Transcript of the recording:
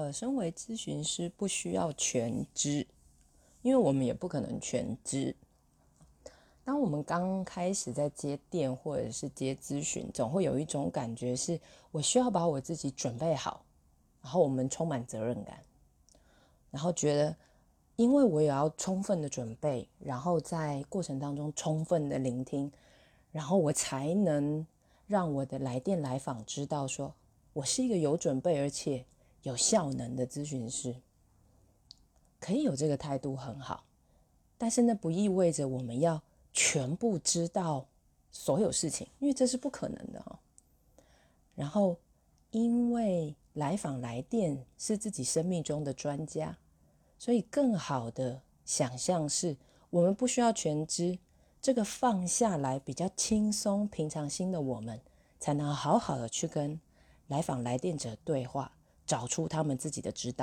呃，身为咨询师不需要全知，因为我们也不可能全知。当我们刚开始在接电或者是接咨询，总会有一种感觉是，我需要把我自己准备好，然后我们充满责任感，然后觉得，因为我也要充分的准备，然后在过程当中充分的聆听，然后我才能让我的来电来访知道，说我是一个有准备而且有效能的咨询师，可以有这个态度很好，但是那不意味着我们要。全部知道所有事情，因为这是不可能的哈。然后，因为来访来电是自己生命中的专家，所以更好的想象是我们不需要全知，这个放下来比较轻松、平常心的我们，才能好好的去跟来访来电者对话，找出他们自己的指导。